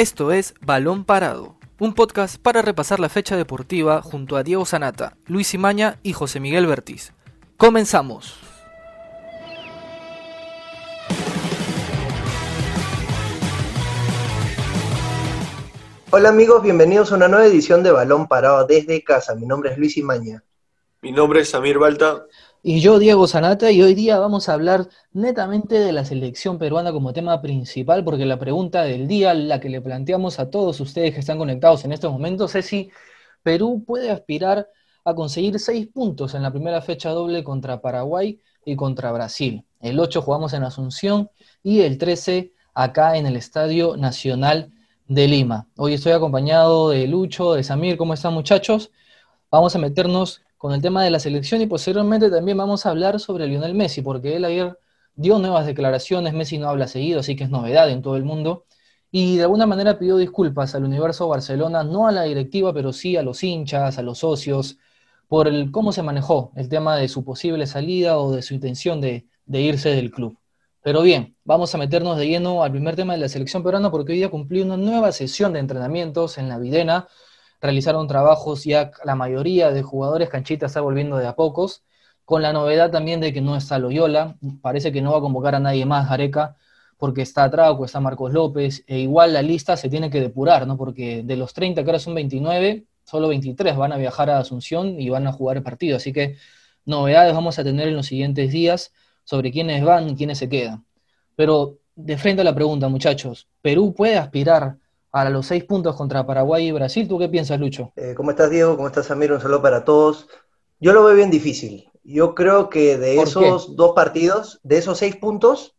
Esto es Balón Parado, un podcast para repasar la fecha deportiva junto a Diego Sanata, Luis Imaña y José Miguel Bertiz. Comenzamos. Hola amigos, bienvenidos a una nueva edición de Balón Parado desde casa. Mi nombre es Luis Imaña. Mi nombre es Samir Balta. Y yo, Diego Sanata, y hoy día vamos a hablar netamente de la selección peruana como tema principal, porque la pregunta del día, la que le planteamos a todos ustedes que están conectados en estos momentos, es si Perú puede aspirar a conseguir seis puntos en la primera fecha doble contra Paraguay y contra Brasil. El 8 jugamos en Asunción y el 13 acá en el Estadio Nacional de Lima. Hoy estoy acompañado de Lucho, de Samir, ¿cómo están muchachos? Vamos a meternos con el tema de la selección y posteriormente también vamos a hablar sobre Lionel Messi, porque él ayer dio nuevas declaraciones, Messi no habla seguido, así que es novedad en todo el mundo, y de alguna manera pidió disculpas al universo Barcelona, no a la directiva, pero sí a los hinchas, a los socios, por el cómo se manejó el tema de su posible salida o de su intención de, irse del club. Pero bien, vamos a meternos de lleno al primer tema de la selección peruana porque hoy día cumplió una nueva sesión de entrenamientos en la Videna, realizaron trabajos ya la mayoría de jugadores, Canchita está volviendo de a pocos, con la novedad también de que no está Loyola, parece que no va a convocar a nadie más Areca, porque está Trauco, está Marcos López, e igual la lista se tiene que depurar, ¿no? Porque de los 30 que ahora son 29, solo 23 van a viajar a Asunción y van a jugar el partido, así que novedades vamos a tener en los siguientes días sobre quiénes van y quiénes se quedan. Pero de frente a la pregunta, muchachos, ¿Perú puede aspirar a los seis puntos contra Paraguay y Brasil. ¿Tú qué piensas, Lucho? Eh, ¿Cómo estás, Diego? ¿Cómo estás, Amir? Un saludo para todos. Yo lo veo bien difícil. Yo creo que de esos dos partidos, de esos seis puntos,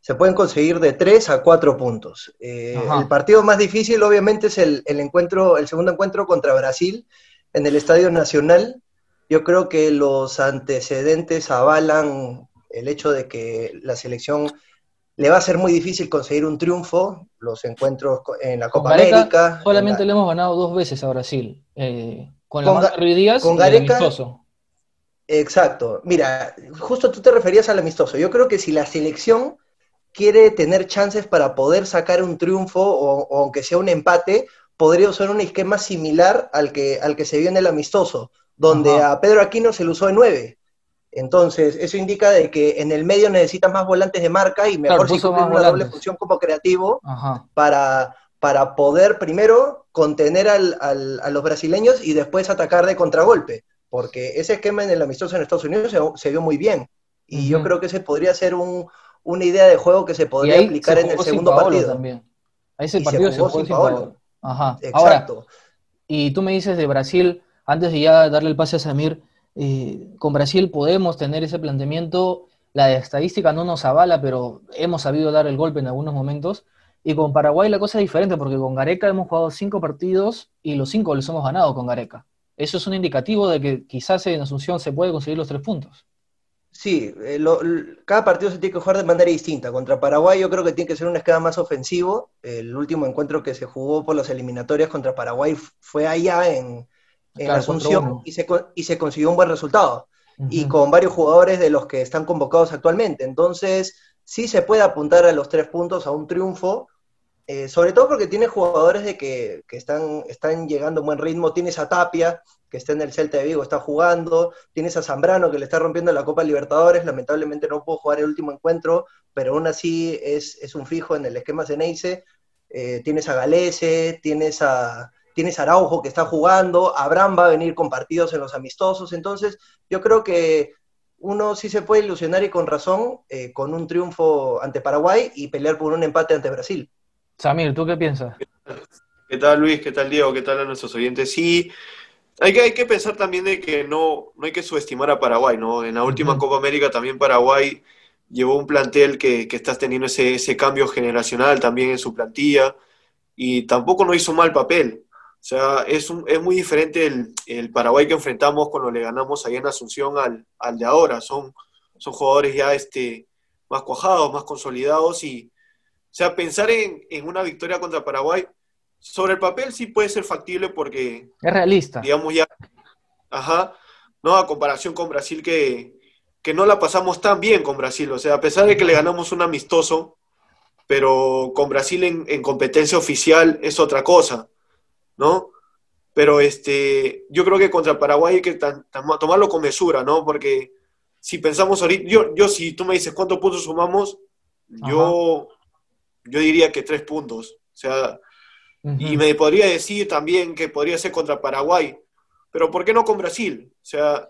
se pueden conseguir de tres a cuatro puntos. Eh, el partido más difícil, obviamente, es el, el, encuentro, el segundo encuentro contra Brasil en el Estadio Nacional. Yo creo que los antecedentes avalan el hecho de que la selección le va a ser muy difícil conseguir un triunfo, los encuentros en la Copa América. Solamente le hemos ganado dos veces a Brasil, eh, con, la con Díaz con Gareca. Exacto. Mira, justo tú te referías al amistoso. Yo creo que si la selección quiere tener chances para poder sacar un triunfo o, aunque sea un empate, podría usar un esquema similar al que, al que se vio en el amistoso, donde a Pedro Aquino se le usó de nueve. Entonces, eso indica de que en el medio necesitas más volantes de marca y mejor si una doble función como creativo para, para poder primero contener al, a los brasileños y después atacar de contragolpe. Porque ese esquema en el amistoso en Estados Unidos se, vio muy bien. Y yo creo que ese podría ser un, una idea de juego que se podría aplicar en el segundo partido. También. Ahí ese partido se jugó, sin Paolo. Ajá. Exacto. y tú me dices de Brasil, antes de ya darle el pase a Samir, eh, con Brasil podemos tener ese planteamiento, la estadística no nos avala, pero hemos sabido dar el golpe en algunos momentos. Y con Paraguay la cosa es diferente, porque con Gareca hemos jugado cinco partidos y los cinco los hemos ganado con Gareca. Eso es un indicativo de que quizás en Asunción se puede conseguir los tres puntos. Sí, eh, cada partido se tiene que jugar de manera distinta. Contra Paraguay yo creo que tiene que ser un esquema más ofensivo. El último encuentro que se jugó por las eliminatorias contra Paraguay fue allá en, en Asunción y se, y se consiguió un buen resultado. Y con varios jugadores de los que están convocados actualmente. Entonces, sí se puede apuntar a los tres puntos, a un triunfo, eh, sobre todo porque tiene jugadores de que, que, están, están llegando a buen ritmo. Tienes a Tapia, que está en el Celta de Vigo, está jugando. Tienes a Zambrano, que le está rompiendo la Copa Libertadores. Lamentablemente no pudo jugar el último encuentro, pero aún así es, es un fijo en el esquema Ceneice. Eh, tienes a Galese, tienes a, tienes Araujo que está jugando, Abraham va a venir con partidos en los amistosos, entonces yo creo que uno sí se puede ilusionar y con razón eh, con un triunfo ante Paraguay y pelear por un empate ante Brasil. Samir, ¿tú qué piensas? ¿Qué tal Luis? ¿Qué tal Diego? ¿Qué tal a nuestros oyentes? Sí, hay que, hay que pensar también de que no, no hay que subestimar a Paraguay, ¿no? En la última Copa América también Paraguay llevó un plantel que, que está teniendo ese, ese cambio generacional también en su plantilla y tampoco no hizo mal papel. O sea, es, un, es muy diferente el, el, Paraguay que enfrentamos cuando le ganamos allá en Asunción al, al de ahora. Son, son jugadores ya este, más cuajados, más consolidados y, o sea, pensar en, en, una victoria contra Paraguay, sobre el papel sí puede ser factible porque... Es realista. Digamos ya, ajá, no a comparación con Brasil que, que no la pasamos tan bien con Brasil. O sea, a pesar de que le ganamos un amistoso, pero con Brasil en, competencia oficial es otra cosa, ¿no? Pero este, yo creo que contra Paraguay hay que tomarlo con mesura, ¿no? Porque si pensamos ahorita, yo, yo si tú me dices cuántos puntos sumamos, yo, yo diría que tres puntos. O sea, y me podría decir también que podría ser contra Paraguay, pero ¿por qué no con Brasil? O sea,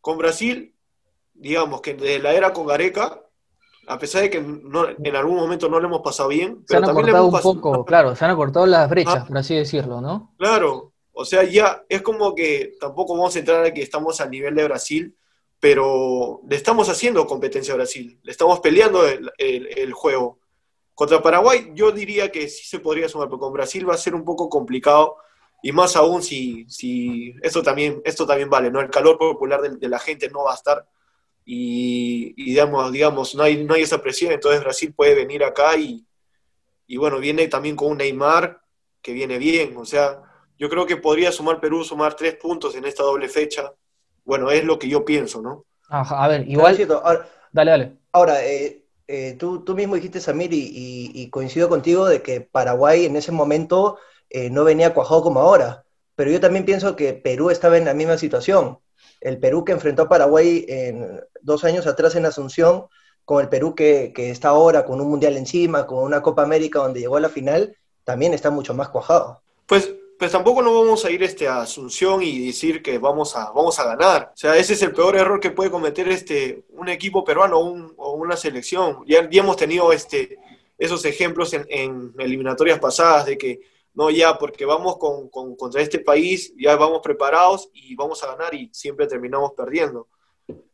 con Brasil, digamos que desde la era con Gareca, a pesar de que en algún momento no le hemos pasado bien, se han acortado un poco, claro, se han acortado las brechas, por así decirlo, ¿no? Claro, o sea, ya es como que tampoco vamos a entrar a que estamos al nivel de Brasil, pero le estamos haciendo competencia a Brasil, le estamos peleando el juego. Contra Paraguay yo diría que sí se podría sumar, pero con Brasil va a ser un poco complicado y más aún si, si esto, también, esto también vale, ¿no? El calor popular de, la gente no va a estar y, digamos, digamos no, hay, no hay esa presión, entonces Brasil puede venir acá y, y bueno, viene también con un Neymar que viene bien, o sea, yo creo que podría sumar Perú, sumar tres puntos en esta doble fecha. Bueno, es lo que yo pienso, ¿no? a ver, igual... dale, dale. Ahora, eh, eh, tú, tú, mismo dijiste, Samir, y, coincido contigo de que Paraguay en ese momento eh, no venía cuajado como ahora, pero yo también pienso que Perú estaba en la misma situación. El Perú que enfrentó a Paraguay en, dos años atrás en Asunción, con el Perú que, está ahora con un Mundial encima, con una Copa América donde llegó a la final, también está mucho más cuajado. Pues pues tampoco no vamos a ir este, a Asunción y decir que vamos a, vamos a ganar. O sea, ese es el peor error que puede cometer este, un equipo peruano o una selección. Ya, ya, hemos tenido este, esos ejemplos en, eliminatorias pasadas de que no, ya, porque vamos con, contra este país, ya vamos preparados y vamos a ganar y siempre terminamos perdiendo.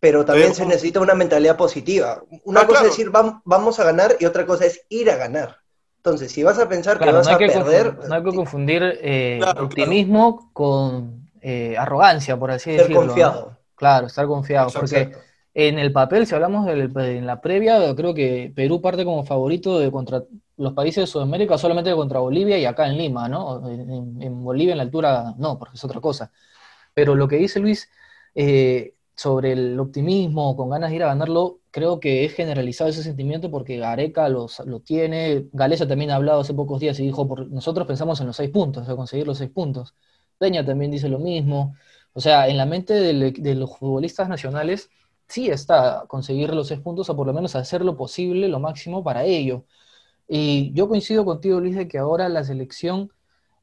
Pero también se necesita una mentalidad positiva. Una ah, cosa es decir vamos a ganar y otra cosa es ir a ganar. Entonces, si vas a pensar que vas a perder... No hay que confundir eh, optimismo con eh, arrogancia, por así decirlo. Estar confiado. Claro, estar confiado. porque en el papel, si hablamos en la previa, creo que Perú parte como favorito de contra los países de Sudamérica solamente contra Bolivia y acá en Lima, ¿no? En, Bolivia en la altura no, porque es otra cosa. Pero lo que dice Luis eh, sobre el optimismo, con ganas de ir a ganarlo, creo que es generalizado ese sentimiento porque Gareca lo tiene, Galeza también ha hablado hace pocos días y dijo, por, nosotros pensamos en los seis puntos, a conseguir los seis puntos. Peña también dice lo mismo. O sea, en la mente de, los futbolistas nacionales sí está conseguir los seis puntos o por lo menos hacer lo posible, lo máximo para ello. Y yo coincido contigo, Luis, de que ahora la selección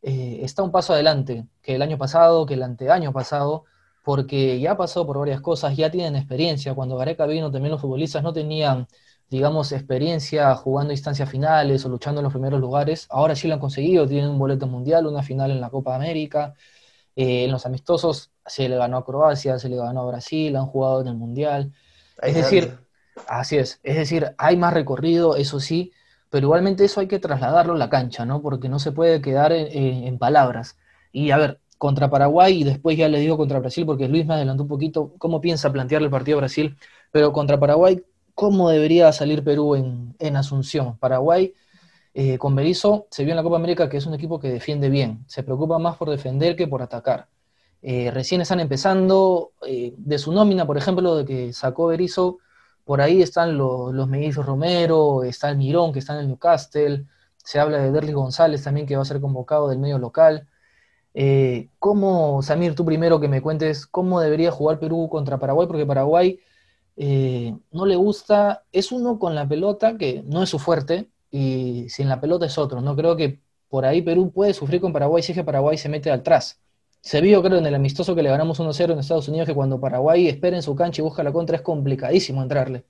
eh, está un paso adelante que el año pasado, que el anteaño pasado porque ya ha pasado por varias cosas, ya tienen experiencia. Cuando Gareca vino, también los futbolistas no tenían, digamos, experiencia jugando instancias finales o luchando en los primeros lugares. Ahora sí lo han conseguido, tienen un boleto mundial, una final en la Copa América. Eh, en los amistosos se le ganó a Croacia, se le ganó a Brasil, han jugado en el Mundial. Es decir, así es, es decir, hay más recorrido, eso sí, pero igualmente eso hay que trasladarlo a la cancha, ¿no? Porque no se puede quedar en palabras. Y a ver, contra Paraguay y después ya le digo contra Brasil, porque Luis me adelantó un poquito cómo piensa plantear el partido a Brasil, pero contra Paraguay, ¿cómo debería salir Perú en, Asunción? Paraguay, eh, con Berizzo, se vio en la Copa América que es un equipo que defiende bien, se preocupa más por defender que por atacar. Eh, recién están empezando, eh, de su nómina, por ejemplo, de que sacó Berizzo, por ahí están los, los Romero, está el Mirón, que está en el Newcastle, se habla de Derly González también, que va a ser convocado del medio local. Eh, ¿Cómo, Samir, tú primero que me cuentes cómo debería jugar Perú contra Paraguay? Porque Paraguay eh, no le gusta, es uno con la pelota que no es su fuerte y sin la pelota es otro. No creo que por ahí Perú puede sufrir con Paraguay si es que Paraguay se mete atrás. Se vio, creo, en el amistoso que le ganamos 1-0 en Estados Unidos que cuando Paraguay espera en su cancha y busca la contra es complicadísimo entrarle.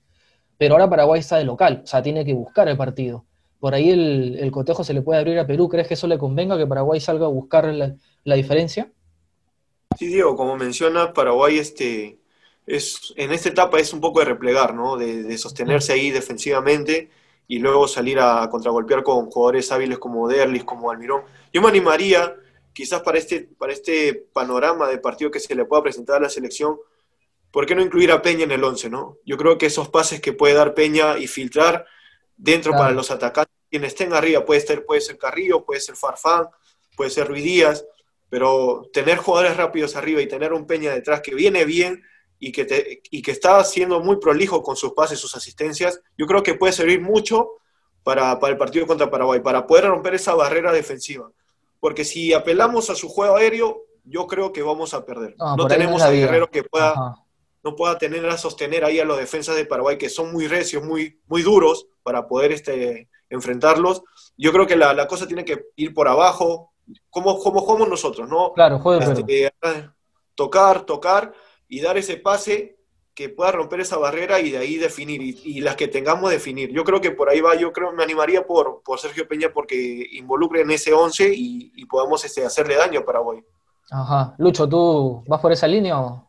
Pero ahora Paraguay está de local, o sea, tiene que buscar el partido. Por ahí el, cotejo se le puede abrir a Perú. ¿Crees que eso le convenga que Paraguay salga a buscar la, la diferencia? Sí, Diego, como menciona, Paraguay este, es, en esta etapa es un poco de replegar, ¿no? De, sostenerse ahí defensivamente y luego salir a contragolpear con jugadores hábiles como Derlis, como Almirón. Yo me animaría, quizás para este, para este panorama de partido que se le pueda presentar a la selección, ¿por qué no incluir a Peña en el 11, no? Yo creo que esos pases que puede dar Peña y filtrar dentro para los atacantes, quienes estén arriba, puede ser, puede ser Carrillo, puede ser Farfán, puede ser Ruiz Díaz, pero tener jugadores rápidos arriba y tener un Peña detrás que viene bien y que, te, y que está siendo muy prolijo con sus pases, sus asistencias, yo creo que puede servir mucho para, el partido contra Paraguay, para poder romper esa barrera defensiva. Porque si apelamos a su juego aéreo, yo creo que vamos a perder. No, tenemos a Guerrero que pueda, no pueda tener a sostener ahí a los defensas de Paraguay, que son muy recios, muy, muy duros para poder este, enfrentarlos. Yo creo que la, cosa tiene que ir por abajo, como, como jugamos nosotros, ¿no? Claro, este, Tocar, tocar y dar ese pase que pueda romper esa barrera y de ahí definir, y, las que tengamos definir. Yo creo que por ahí va, yo creo, me animaría por, por Sergio Peña porque involucre en ese 11 y, podamos este, hacerle daño a Paraguay. Ajá. Lucho, ¿tú vas por esa línea o...?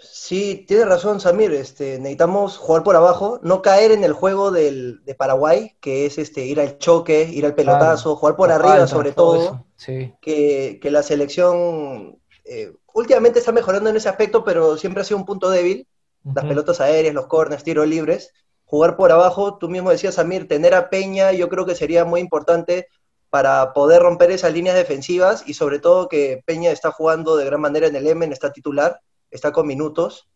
Sí, tiene razón Samir, este, necesitamos jugar por abajo, no caer en el juego del, de Paraguay, que es este, ir al choque, ir al pelotazo, jugar por arriba sobre todo, que, que, la selección eh, últimamente está mejorando en ese aspecto, pero siempre ha sido un punto débil, las pelotas aéreas, los corners, tiros libres, jugar por abajo, tú mismo decías Samir, tener a Peña yo creo que sería muy importante para poder romper esas líneas defensivas y sobre todo que Peña está jugando de gran manera en el Emen, está titular, está con minutos.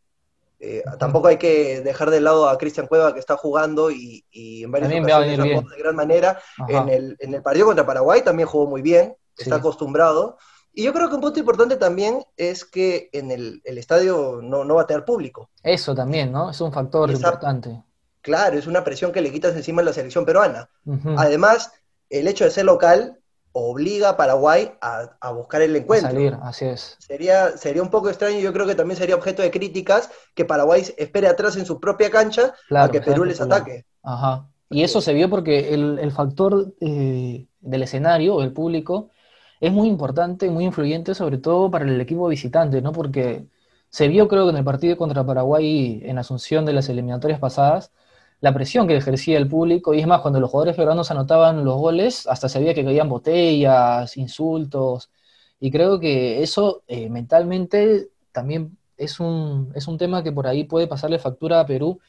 Eh, tampoco hay que dejar de lado a Cristian Cueva que está jugando y, en varias ocasiones de gran manera. En el, en el, partido contra Paraguay también jugó muy bien, está acostumbrado. Y yo creo que un punto importante también es que en el, estadio no, no, va a tener público. Eso también, ¿no? Es un factor importante. Claro, es una presión que le quitas encima a la selección peruana. Además, el hecho de ser local obliga a Paraguay a, buscar el encuentro. salir, así es. Sería, sería un poco extraño, yo creo que también sería objeto de críticas que Paraguay espere atrás en su propia cancha a que Perú les ataque. Ajá. Y eso se vio porque el, factor eh, del escenario, el público, es muy importante, muy influyente, sobre todo para el equipo visitante, ¿no? Porque se vio, creo que en el partido contra Paraguay en Asunción de las eliminatorias pasadas, la presión que ejercía el público, y es más, cuando los jugadores peruanos anotaban los goles, hasta se veía que caían botellas, insultos, y creo que eso eh, mentalmente también es un, es un tema que por ahí puede pasarle factura a Perú,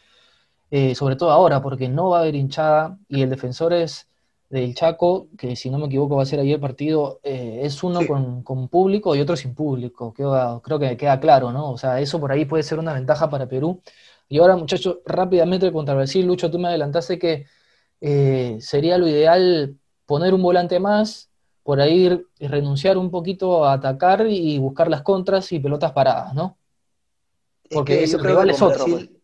eh, sobre todo ahora, porque no va a haber hinchada, y el defensor es del Chaco, que si no me equivoco va a ser ahí el partido, eh, es uno con, con, público y otro sin público, creo, creo que queda claro, ¿no? O sea, eso por ahí puede ser una ventaja para Perú y ahora, muchachos, rápidamente contra Brasil, Lucho, tú me adelantaste que eh, sería lo ideal poner un volante más, por ahí renunciar un poquito a atacar y buscar las contras y pelotas paradas, ¿no? Porque el rival es otro. Brasil, pues.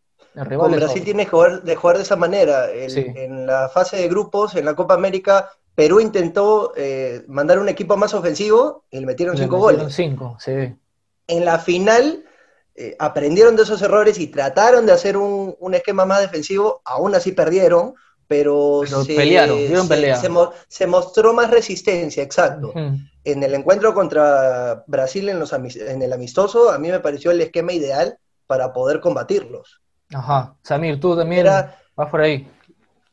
Con Brasil tiene que jugar de, jugar de esa manera. En la fase de grupos, en la Copa América, Perú intentó eh, mandar un equipo más ofensivo y le metieron cinco goles. Cinco, sí. En la final eh, aprendieron de esos errores y trataron de hacer un, esquema más defensivo, aún así perdieron, pero, se, pelearon, se, mostró más resistencia, exacto. En el encuentro contra Brasil en, los, en el amistoso, a mí me pareció el esquema ideal para poder combatirlos. Ajá, Samir, tú también vas por ahí.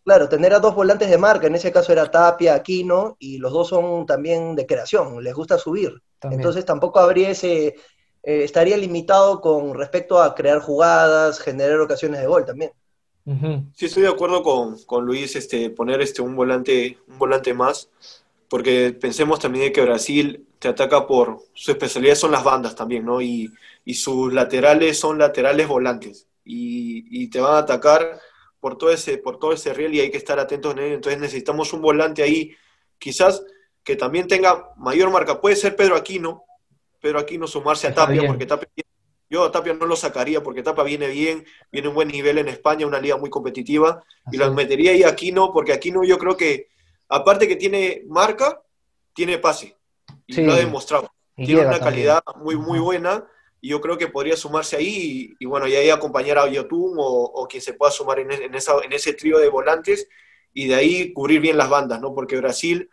Claro, tener a dos volantes de marca, en ese caso era Tapia, Aquino, y los dos son también de creación, les gusta subir. Entonces tampoco habría ese, eh, estaría limitado con respecto a crear jugadas, generar ocasiones de gol también. Sí, estoy de acuerdo con, Luis, este, poner este, un, volante, un volante más, porque pensemos también de que Brasil te ataca por, su especialidad son las bandas también, ¿no? Y, sus laterales son laterales volantes, y, te van a atacar por todo, ese, por todo ese riel y hay que estar atentos en ello, entonces necesitamos un volante ahí, quizás que también tenga mayor marca, puede ser Pedro Aquino, pero aquí no sumarse a Tapia, porque Tapia, yo a Tapia no lo sacaría porque Tapia viene bien, viene un buen nivel en España, una liga muy competitiva, y lo metería ahí a Aquino, porque Aquino yo creo que, aparte que tiene marca, tiene pase, y lo ha demostrado. tiene una calidad muy, muy buena, y yo creo que podría sumarse ahí, y, bueno, y ahí acompañar a Yotun o, o, quien se pueda sumar en, en, esa, en ese trío de volantes, y de ahí cubrir bien las bandas, ¿no? Porque Brasil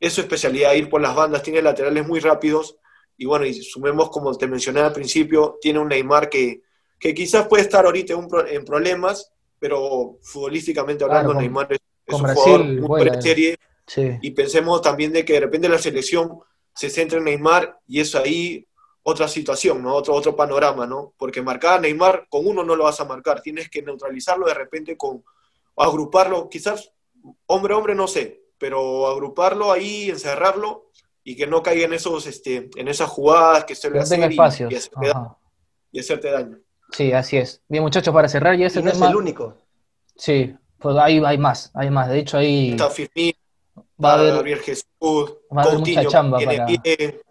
es su especialidad, ir por las bandas, tiene laterales muy rápidos, y bueno, y sumemos, como te mencioné al principio, tiene un Neymar que, que quizás puede estar ahorita en, problemas, pero futbolísticamente hablando, Neymar es, un jugador muy serie. Y pensemos también de que de repente la selección se centra en Neymar y es ahí otra situación, ¿no? Otro, otro panorama, ¿no? Porque marcar a Neymar con uno no lo vas a marcar, tienes que neutralizarlo de repente con, agruparlo, quizás hombre a hombre, no sé, pero agruparlo ahí, encerrarlo y que no caiga en esos este en esas jugadas que se le hacen y, y, hacerte daño. Sí, así es. Bien, muchachos, para cerrar ya ese no tema. es el único. Sí, Pues hay, hay más, hay más. De hecho, ahí Está Firmino, va a haber, Gabriel Jesús, va a haber mucha Coutinho, chamba tiene para, pie.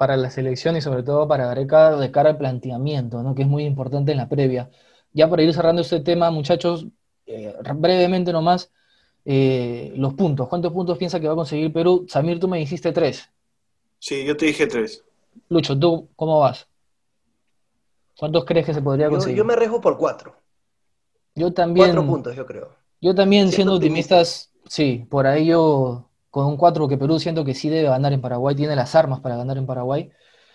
Para la selección y sobre todo para Gareca de cara al planteamiento, ¿no? Que es muy importante en la previa. Ya para ir cerrando este tema, muchachos, eh, brevemente nomás, eh, los puntos. ¿Cuántos puntos piensa que va a conseguir Perú? Samir, tú me dijiste tres. Sí, yo te dije tres. Lucho, ¿tú cómo vas? ¿Cuántos crees que se podría conseguir? yo me arriesgo por cuatro. Yo también, Cuatro puntos, yo creo. yo también Siendo siendo optimista. optimistas, sí, por ahí yo con un 4 que Perú siento que sí debe ganar en Paraguay, tiene las armas para ganar en Paraguay.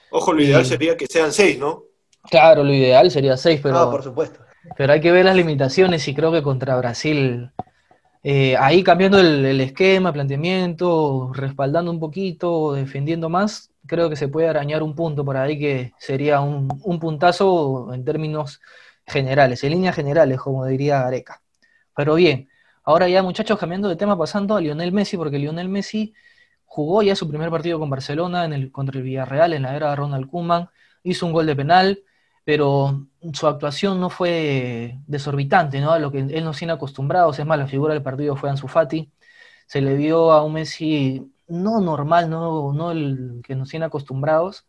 Ojo, lo ideal sería que sean seis, ¿no? Claro, lo ideal sería 6, pero, Ah, por supuesto. pero hay que ver las limitaciones y creo que contra Brasil, eh, ahí cambiando el, el esquema, planteamiento, respaldando un poquito, defendiendo más, creo que se puede arañar un punto por ahí que sería un, un puntazo en términos generales, en líneas generales, como diría Gareca. Pero bien, ahora ya muchachos, cambiando de tema, pasando a Lionel Messi, porque Lionel Messi jugó ya su primer partido con Barcelona en el, contra el Villarreal en la era de Ronald Koeman, hizo un gol de penal, pero su actuación no fue desorbitante, ¿no? A lo que él nos tiene acostumbrados, es más, la figura del partido fue Ansu Fati, se le vio a un Messi no normal, no, no el que nos tiene acostumbrados,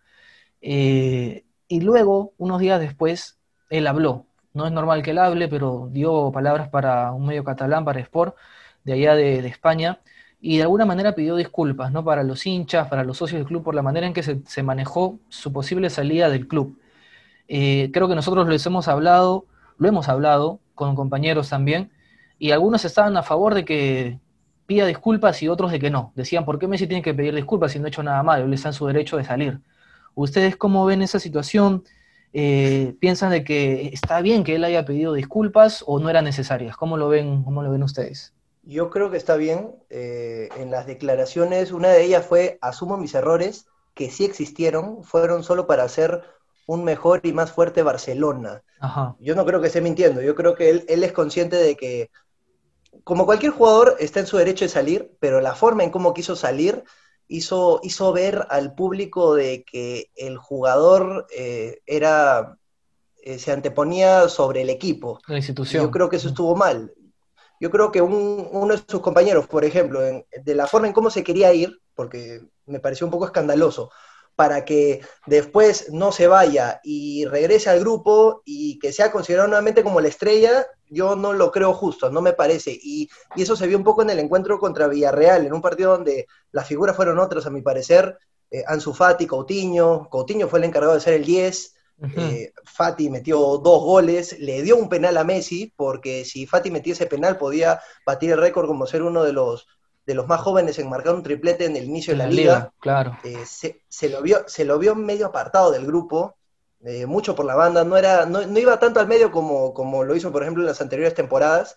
eh, y luego, unos días después, él habló. No es normal que él hable, pero dio palabras para un medio catalán, para Sport, de allá de, España, y de alguna manera pidió disculpas, ¿no? Para los hinchas, para los socios del club, por la manera en que se, se manejó su posible salida del club. Eh, creo que nosotros les hemos hablado, lo hemos hablado con compañeros también, y algunos estaban a favor de que pida disculpas y otros de que no. Decían, ¿por qué Messi tiene que pedir disculpas si no ha hecho nada malo? Él está en su derecho de salir. ¿Ustedes cómo ven esa situación? Eh, ¿Piensan de que está bien que él haya pedido disculpas o no eran necesarias? ¿Cómo lo ven, cómo lo ven ustedes? Yo creo que está bien. eh, en las declaraciones, una de ellas fue, asumo mis errores, que sí existieron, fueron solo para hacer un mejor y más fuerte Barcelona. Ajá, Yo no creo que esté mintiendo, yo creo que él, él es consciente de que, como cualquier jugador, está en su derecho de salir, pero la forma en cómo quiso salir hizo, hizo ver al público de que el jugador eh, era, eh, se anteponía sobre el equipo. la Y institución. yo creo que eso estuvo mal. Yo creo que un- uno de sus compañeros, por ejemplo, en- de la forma en cómo se quería ir, porque me pareció un poco escandaloso, para que después no se vaya y regrese al grupo y que sea considerado nuevamente como la estrella, yo no lo creo justo, no me parece. Y, y eso se vio un poco en el encuentro contra Villarreal, en un partido donde las figuras fueron otras, a mi parecer. Eh, Ansu Fati, Coutinho, Coutinho fue el encargado de ser el 10, Ujú. eh, Fati metió dos goles, le dio un penal a Messi, porque si Fati metía ese penal podía batir el récord como ser uno de los, de los más jóvenes en marcar un triplete en el inicio de la, liga. claro. Eh, se, se lo vio, se lo vio medio apartado del grupo, eh, mucho por la banda, no, era, no, no iba tanto al medio como, como lo hizo, por ejemplo, en las anteriores temporadas.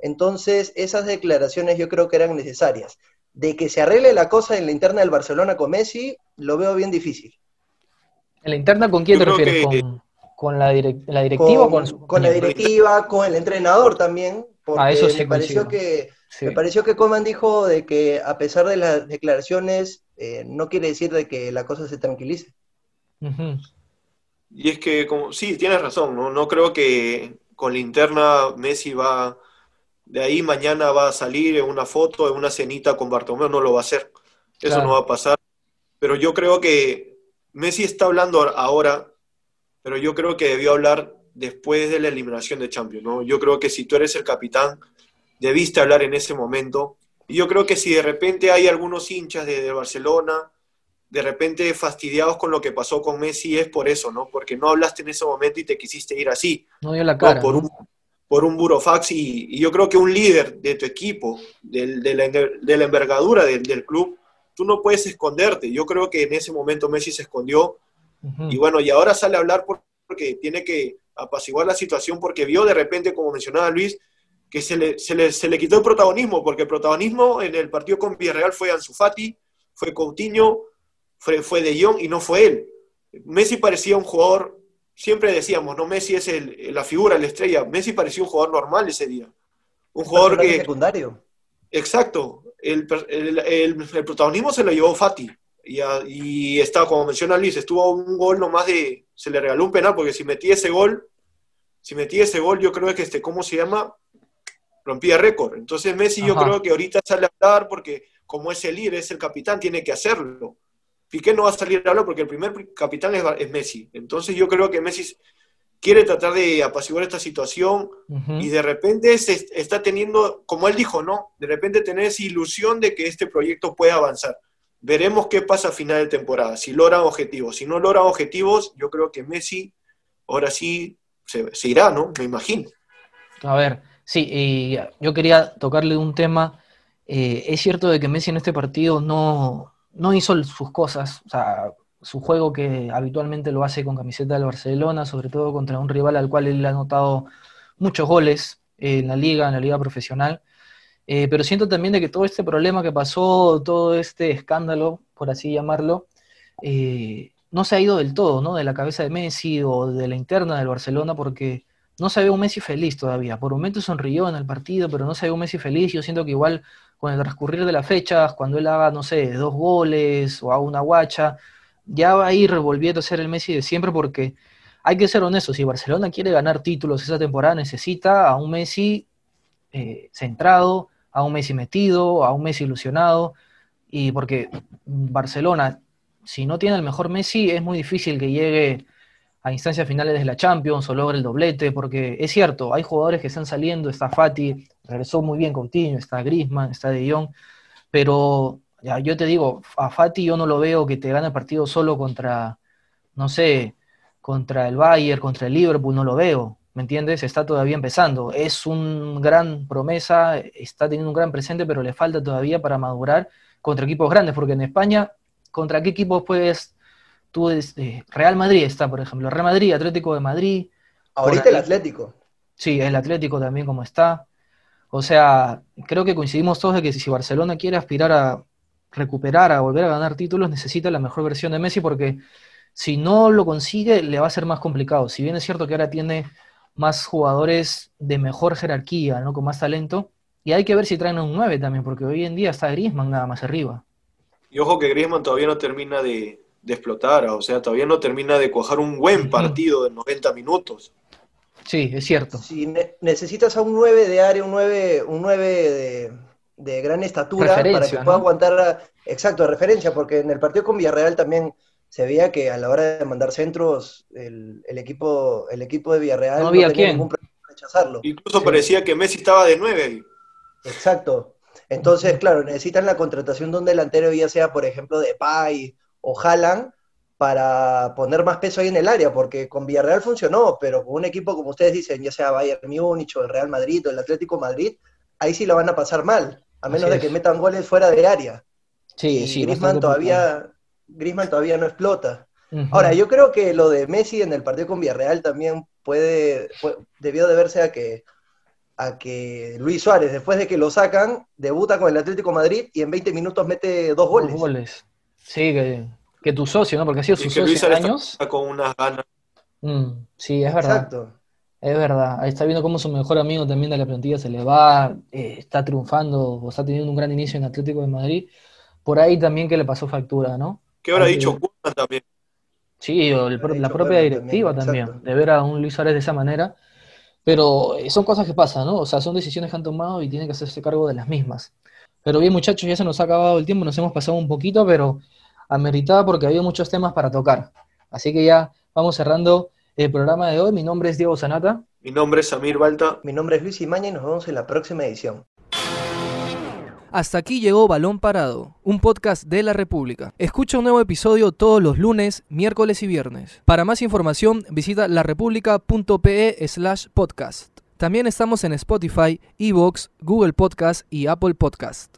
Entonces, esas declaraciones yo creo que eran necesarias. De que se arregle la cosa en la interna del Barcelona con Messi, lo veo bien difícil. ¿En la interna con quién Yo te refieres? que- ¿Con, con la, direc- la directiva o con, con sus con la directiva, con el entrenador también, porque Ah, eso sí me pareció que Sí. me pareció que Coman dijo de que a pesar de las declaraciones eh, no quiere decir de que la cosa se tranquilice. Y es que, como, sí, tienes razón, ¿no? No creo que con la interna Messi va, de ahí mañana va a salir en una foto, en una cenita con Bartomeu, no lo va a hacer. Eso Claro. no va a pasar. Pero yo creo que Messi está hablando ahora, pero yo creo que debió hablar después de la eliminación de Champions, ¿no? Yo creo que si tú eres el capitán, debiste hablar en ese momento. Y yo creo que si de repente hay algunos hinchas de, de Barcelona, de repente fastidiados con lo que pasó con Messi, es por eso, ¿no? Porque no hablaste en ese momento y te quisiste ir así, No dio la ¿no? cara. Por un, por un burofax. Y, y yo creo que un líder de tu equipo, del- de, la, de la envergadura del, del club, tú no puedes esconderte. Yo creo que en ese momento Messi se escondió y bueno, y ahora sale a hablar por- porque tiene que apaciguar la situación porque vio de repente, como mencionaba Luis, que se le, se le, se le quitó el protagonismo, porque el protagonismo en el partido con Villarreal fue Ansu Fati, fue Coutinho, fue, fue De Jong y no fue él. Messi parecía un jugador, siempre decíamos, no, Messi es el, la figura, la estrella. Messi parecía un jugador normal ese día. Un jugador que, secundario. Exacto. El, el- protagonismo se lo llevó Fati. Y, a- y está, como menciona Luis, estuvo un gol nomás de. Se le regaló un penal, porque si metía ese gol, si metía ese gol, yo creo que este, ¿cómo se llama? Rompía récord. Entonces Messi yo creo que ahorita sale a hablar porque como es el líder, es el capitán, tiene que hacerlo. Piqué no va a salir a hablar porque el primer capitán es, Messi. Entonces yo creo que Messi quiere tratar de apaciguar esta situación y de repente se está teniendo, como él dijo, ¿no? De repente tener esa ilusión de que este proyecto puede avanzar. Veremos qué pasa a final de temporada, si logran objetivos. Si no logran objetivos, yo creo que Messi ahora sí se, irá, ¿no? Me imagino. A ver, sí, yo quería tocarle un tema. Eh, es cierto de que Messi en este partido no, no hizo sus cosas, o sea, su juego que habitualmente lo hace con camiseta del Barcelona, sobre todo contra un rival al cual él ha anotado muchos goles en la liga, en la liga profesional. Eh, pero siento también de que todo este problema que pasó, todo este escándalo, por así llamarlo, eh, no se ha ido del todo, ¿no? De la cabeza de Messi o de la interna del Barcelona, porque no se ve un Messi feliz todavía. Por momentos sonrió en el partido, pero no se ve un Messi feliz. Yo siento que igual con el transcurrir de las fechas, cuando él haga, no sé, dos goles o haga una guacha, ya va a ir volviendo a ser el Messi de siempre porque hay que ser honestos, si Barcelona quiere ganar títulos esa temporada necesita a un Messi eh, centrado, a un Messi metido, a un Messi ilusionado, y porque Barcelona, si no tiene el mejor Messi, es muy difícil que llegue a instancias finales de la Champions o logre el doblete, porque es cierto, hay jugadores que están saliendo, está Fati, regresó muy bien Coutinho, está Griezmann, está De Jong, pero ya, yo te digo, a Fati yo no lo veo que te gane el partido solo contra, no sé, contra el Bayern, contra el Liverpool, no lo veo. ¿me entiendes? Está todavía empezando. Es un gran promesa, está teniendo un gran presente, pero le falta todavía para madurar contra equipos grandes, porque en España, ¿contra qué equipos puedes tú? Eh, Real Madrid está, por ejemplo, Real Madrid, Atlético de Madrid. Ahorita el Atlético. Sí, el Atlético también como está. O sea, creo que coincidimos todos de que si Barcelona quiere aspirar a recuperar, a volver a ganar títulos, necesita la mejor versión de Messi porque si no lo consigue, le va a ser más complicado. Si bien es cierto que ahora tiene más jugadores de mejor jerarquía, ¿no? Con más talento. Y hay que ver si traen un 9 también, porque hoy en día está Griezmann nada más arriba. Y ojo que Griezmann todavía no termina de, explotar, o sea, todavía no termina de cuajar un buen partido de 90 minutos. Sí, es cierto. Si necesitas a un 9 de área, un 9, un 9 de, gran estatura para que pueda aguantar, exacto, de referencia, porque en el partido con Villarreal también se veía que a la hora de mandar centros, el, equipo, el equipo de Villarreal no, había tenía ningún problema en rechazarlo. Incluso parecía que Messi estaba de nueve. Exacto. Entonces, claro, necesitan la contratación de un delantero, ya sea, por ejemplo, de Pay o Haaland, para poner más peso ahí en el área, porque con Villarreal funcionó, pero con un equipo, como ustedes dicen, ya sea Bayern Múnich o el Real Madrid o el Atlético Madrid, ahí sí la van a pasar mal, a menos de que metan goles fuera de área. Sí, sí. Griezmann todavía, Griezmann todavía no explota. Ahora, yo creo que lo de Messi en el partido con Villarreal también puede, debió deberse a que, a que Luis Suárez, después de que lo sacan, debuta con el Atlético Madrid y en 20 minutos mete dos goles. Dos goles. Sí, que, tu socio, ¿no? Porque ha sido su socio años. Está con unas ganas. Mm, sí, es verdad. Exacto. Es verdad. Ahí está viendo cómo su mejor amigo también de la plantilla se le va, eh, está triunfando o está teniendo un gran inicio en Atlético de Madrid. Por ahí también que le pasó factura, ¿no? ¿Qué habrá dicho Koeman también? Sí, la propia directiva también, de ver a un Luis Suárez de esa manera. Pero eh, son cosas que pasan, ¿no? O sea, son decisiones que han tomado y tienen que hacerse cargo de las mismas. Pero bien, muchachos, ya se nos ha acabado el tiempo, nos hemos pasado un poquito, pero ameritaba porque había muchos temas para tocar. Así que ya vamos cerrando el programa de hoy. Mi nombre es Diego Sanata. Mi nombre es Samir Balta. Mi nombre es Luis Imaña y nos vemos en la próxima edición. Hasta aquí llegó Balón Parado, un podcast de la República. Escucha un nuevo episodio todos los lunes, miércoles y viernes. Para más información visita larepublica.pe slash podcast. También estamos en Spotify, Evox, Google Podcast y Apple Podcast.